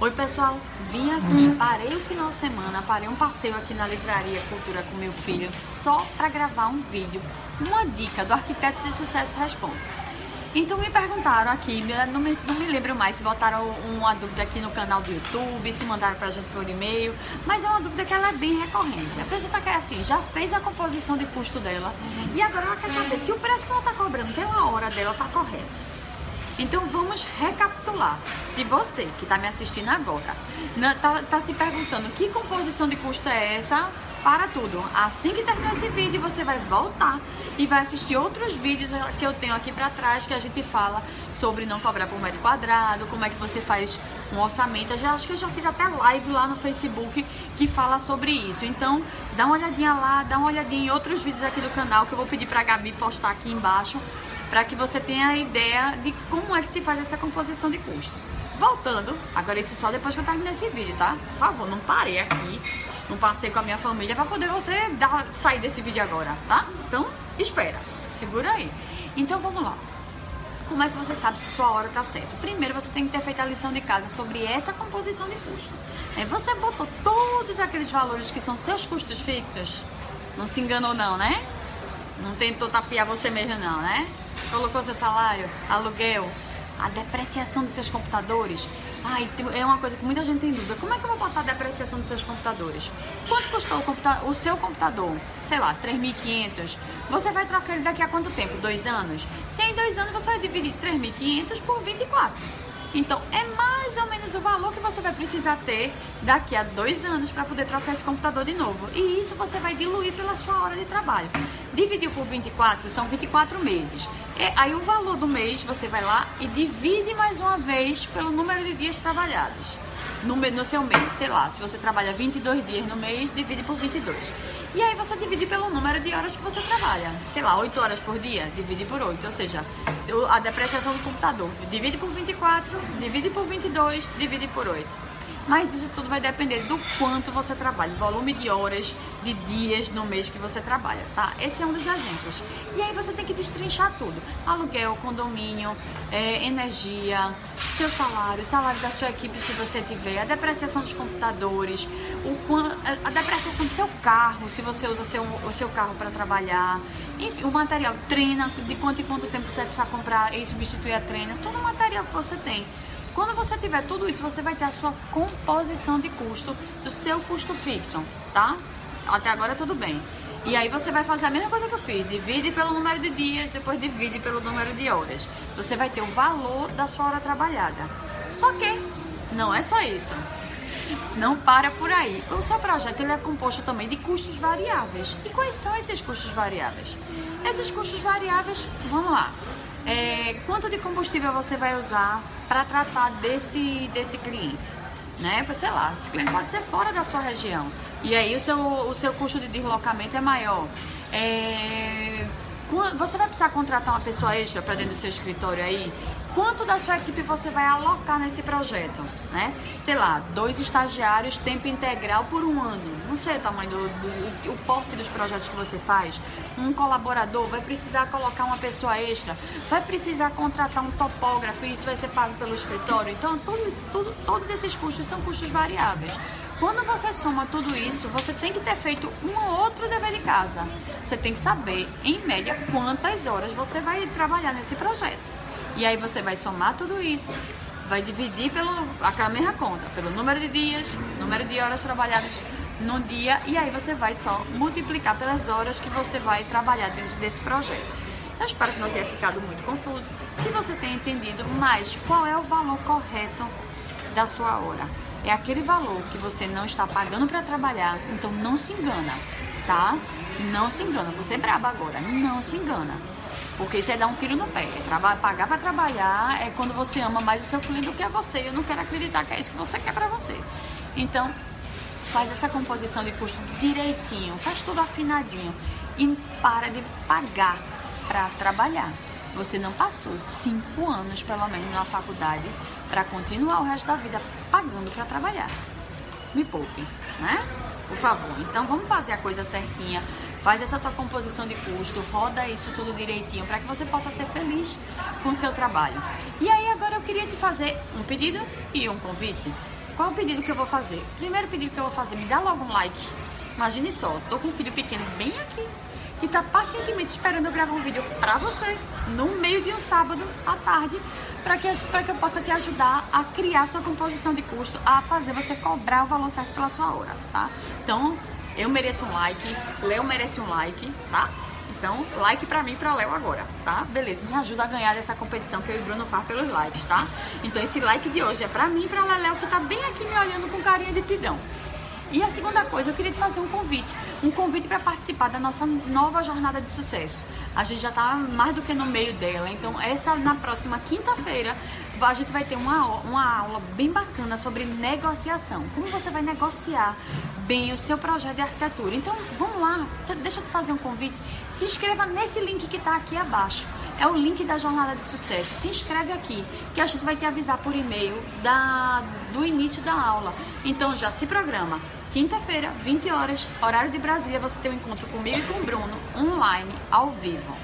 Oi pessoal, vim aqui, parei o final de semana, parei um passeio aqui na livraria Cultura com meu filho só para gravar um vídeo, uma dica do Arquiteto de Sucesso Responde. Então me perguntaram aqui, não me, não me lembro mais se botaram uma dúvida aqui no canal do YouTube, se mandaram pra gente por e-mail, mas é uma dúvida que ela é bem recorrente. A pessoa tá querendo assim, já fez a composição de custo dela e agora ela quer saber se o preço que ela tá cobrando pela hora dela tá correto. Então vamos recapitular. Se você que está me assistindo agora está tá se perguntando que composição de custo é essa, para tudo. Assim que terminar esse vídeo, você vai voltar e vai assistir outros vídeos que eu tenho aqui para trás que a gente fala sobre não cobrar por metro quadrado, como é que você faz um orçamento. Eu já acho que eu já fiz até live lá no Facebook que fala sobre isso. Então, dá uma olhadinha lá, dá uma olhadinha em outros vídeos aqui do canal que eu vou pedir para a Gabi postar aqui embaixo para que você tenha a ideia de como é que se faz essa composição de custo. Voltando, agora isso só depois que eu terminar esse vídeo, tá? Por favor, não parei aqui, não passei com a minha família para poder você dar, sair desse vídeo agora, tá? Então, espera, segura aí. Então, vamos lá. Como é que você sabe se sua hora tá certa? Primeiro, você tem que ter feito a lição de casa sobre essa composição de custo. É, você botou todos aqueles valores que são seus custos fixos? Não se enganou não, né? Não tentou tapear você mesmo não, né? Colocou seu salário, aluguel, a depreciação dos seus computadores. Ai, é uma coisa que muita gente tem dúvida. Como é que eu vou botar a depreciação dos seus computadores? Quanto custou o, o seu computador? Sei lá, 3.500. Você vai trocar ele daqui a quanto tempo? Dois anos? Se é em dois anos, você vai dividir 3.500 por 24. Então, é mais ou menos o valor que você vai precisar ter daqui a dois anos para poder trocar esse computador de novo. E isso você vai diluir pela sua hora de trabalho. Dividir por 24 são 24 meses. E aí, o valor do mês você vai lá e divide mais uma vez pelo número de dias trabalhados no, no seu mês. Sei lá, se você trabalha 22 dias no mês, divide por 22. E aí você divide pelo número de horas que você trabalha. Sei lá, 8 horas por dia, divide por 8. Ou seja, a depreciação do computador, divide por 24, divide por 22, divide por 8. Mas isso tudo vai depender do quanto você trabalha, volume de horas, de dias no mês que você trabalha, tá? Esse é um dos exemplos. E aí você tem que destrinchar tudo: aluguel, condomínio, é, energia, seu salário, salário da sua equipe se você tiver, a depreciação dos computadores, o, a depreciação do seu carro, se você usa seu, o seu carro para trabalhar, enfim, o material, treina, de quanto em quanto tempo você precisa comprar e substituir a treina, todo o material que você tem. Quando você tiver tudo isso, você vai ter a sua composição de custo do seu custo fixo, tá? Até agora tudo bem. E aí você vai fazer a mesma coisa que eu fiz, divide pelo número de dias, depois divide pelo número de horas. Você vai ter o valor da sua hora trabalhada. Só que não é só isso. Não para por aí. O seu projeto ele é composto também de custos variáveis. E quais são esses custos variáveis? Esses custos variáveis, vamos lá. É, quanto de combustível você vai usar para tratar desse, desse cliente? Né? Sei lá, esse cliente pode ser fora da sua região. E aí o seu, o seu custo de deslocamento é maior. É, você vai precisar contratar uma pessoa extra para dentro do seu escritório aí? Quanto da sua equipe você vai alocar nesse projeto, né? Sei lá, dois estagiários, tempo integral por um ano. Não sei o tamanho do, do o porte dos projetos que você faz. Um colaborador vai precisar colocar uma pessoa extra, vai precisar contratar um topógrafo e isso vai ser pago pelo escritório. Então, tudo isso, tudo, todos esses custos são custos variáveis. Quando você soma tudo isso, você tem que ter feito um ou outro dever de casa. Você tem que saber, em média, quantas horas você vai trabalhar nesse projeto. E aí você vai somar tudo isso, vai dividir pelo aquela mesma conta, pelo número de dias, número de horas trabalhadas no dia, e aí você vai só multiplicar pelas horas que você vai trabalhar dentro desse projeto. Eu espero que não tenha ficado muito confuso, que você tenha entendido, mas qual é o valor correto da sua hora? É aquele valor que você não está pagando para trabalhar, então não se engana, tá? Não se engana. Você é braba agora, não se engana. Porque isso é dar um tiro no pé. É pagar para trabalhar é quando você ama mais o seu cliente do que a você. Eu não quero acreditar que é isso que você quer para você. Então, faz essa composição de custo direitinho, faz tudo afinadinho e para de pagar para trabalhar. Você não passou cinco anos, pelo menos, na faculdade para continuar o resto da vida pagando para trabalhar. Me poupe, né? Por favor. Então vamos fazer a coisa certinha. Faz essa tua composição de custo, roda isso tudo direitinho para que você possa ser feliz com o seu trabalho. E aí agora eu queria te fazer um pedido e um convite. qual é o pedido que eu vou fazer? Primeiro pedido que eu vou fazer, me dá logo um like. Imagine só, tô com um filho pequeno bem aqui e tá pacientemente esperando eu gravar um vídeo pra você, no meio de um sábado à tarde, para que, que eu possa te ajudar a criar sua composição de custo, a fazer você cobrar o valor certo pela sua hora, tá? Então, eu mereço um like, Léo merece um like, tá? Então, like pra mim e pra Léo agora, tá? Beleza, me ajuda a ganhar dessa competição que eu e Bruno faz pelos likes, tá? Então, esse like de hoje é pra mim e pra Léo que tá bem aqui me olhando com carinha de pidão. E a segunda coisa, eu queria te fazer um convite, um convite para participar da nossa nova jornada de sucesso. A gente já está mais do que no meio dela, então essa na próxima quinta-feira a gente vai ter uma, uma aula bem bacana sobre negociação. Como você vai negociar bem o seu projeto de arquitetura. Então, vamos lá, deixa eu te fazer um convite. Se inscreva nesse link que está aqui abaixo. É o link da jornada de sucesso. Se inscreve aqui, que a gente vai te avisar por e-mail da, do início da aula. Então já se programa. Quinta-feira, 20 horas, horário de Brasília, você tem um encontro comigo e com o Bruno, online, ao vivo.